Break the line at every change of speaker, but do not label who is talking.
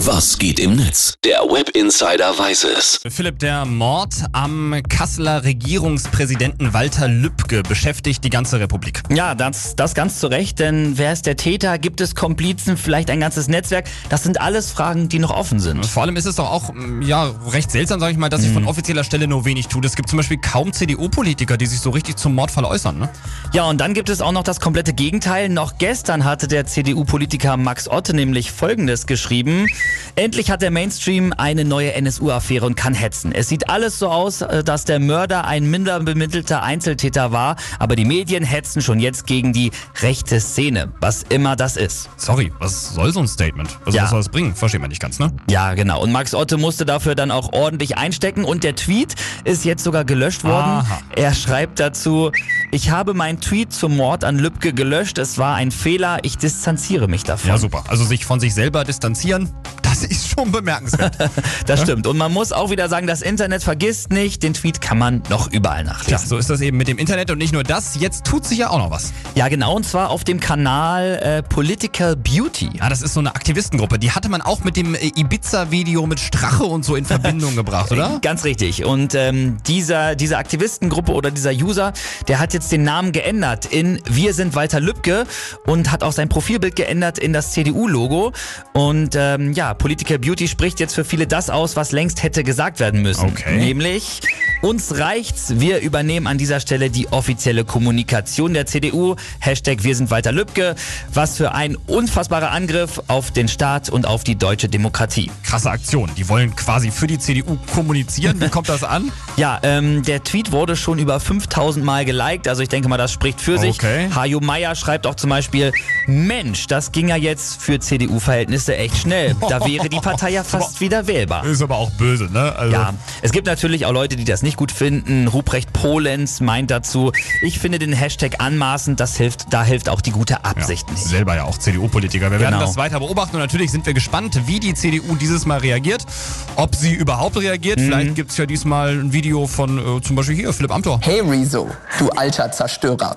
Was geht im Netz? Der Web Insider weiß es.
Philipp, der Mord am Kasseler Regierungspräsidenten Walter Lübcke beschäftigt die ganze Republik.
Ja, das, das ganz zu Recht, denn wer ist der Täter? Gibt es Komplizen? Vielleicht ein ganzes Netzwerk? Das sind alles Fragen, die noch offen sind.
Vor allem ist es doch auch mm, ja, recht seltsam, sage ich mal, dass sich von
Mhm.
offizieller Stelle nur wenig tut. Es gibt zum Beispiel kaum CDU-Politiker, die sich so richtig zum Mordfall äußern. Ne?
Ja, und dann gibt es auch noch das komplette Gegenteil. Noch gestern hatte der CDU-Politiker Max Otte nämlich Folgendes geschrieben. Endlich hat der Mainstream eine neue NSU-Affäre und kann hetzen. Es sieht alles so aus, äh, dass der Mörder ein minder bemittelter Einzeltäter war, aber die Medien hetzen schon jetzt gegen die rechte Szene, was immer das ist.
Sorry, was soll so ein Statement? Also
Ja.
was soll das bringen? Versteht man nicht ganz, ne?
Ja, genau. Und Max Otte musste dafür dann auch ordentlich einstecken und der Tweet ist jetzt sogar gelöscht worden.
Aha.
Er schreibt dazu, ich habe meinen Tweet zum Mord an Lübcke gelöscht. Es war ein Fehler. Ich distanziere mich davon.
Ja, super. Also sich von sich selber distanzieren, das ist schon bemerkenswert.
Das stimmt. Und man muss auch wieder sagen, das Internet vergisst nicht. Den Tweet kann man noch überall
ja,
nachlesen.
so ist das eben mit dem Internet und nicht nur das. Jetzt tut sich ja auch noch was.
Ja, genau. Und zwar auf dem Kanal äh, Political Beauty.
Ja, das ist so eine Aktivistengruppe. Die hatte man auch mit dem äh, Ibiza-Video mit Strache und so in Verbindung gebracht, oder?
Ganz richtig. Und ähm, dieser, diese Aktivistengruppe oder dieser User, der hat jetzt den Namen geändert in Wir sind Walter Lübcke und hat auch sein Profilbild geändert in das CDU-Logo. Und ähm, ja, Political Beauty spricht jetzt für viele das aus, was längst hätte gesagt werden müssen.
Okay.
Nämlich, uns reicht's, wir übernehmen an dieser Stelle die offizielle Kommunikation der CDU. Hashtag Wir sind Walter Lübcke. Was für ein unfassbarer Angriff auf den Staat und auf die deutsche Demokratie.
Krasse Aktion. Die wollen quasi für die CDU kommunizieren. Wie kommt das an?
Ja, ähm, der Tweet wurde schon über 5000 Mal geliked, also ich denke mal, das spricht für sich.
Okay.
Hajo Meyer schreibt auch zum Beispiel, Mensch, das ging ja jetzt für CDU-Verhältnisse echt schnell. Da wäre die Partei ja fast wieder wählbar.
Ist aber auch böse, ne? Also,
Ja, es gibt natürlich auch Leute, die das nicht gut finden. Ruprecht Polenz meint dazu, ich finde den Hashtag anmaßend, das hilft, da hilft auch die gute Absicht nicht.
Selber ja auch CDU-Politiker. Wir werden
Genau.
das weiter beobachten und natürlich sind wir gespannt, wie die CDU dieses Mal reagiert. Ob sie überhaupt reagiert.
Mhm.
Vielleicht gibt es ja diesmal ein Video von äh, zum Beispiel hier, Philipp Amthor.
Hey Rezo, du alter Zerstörer.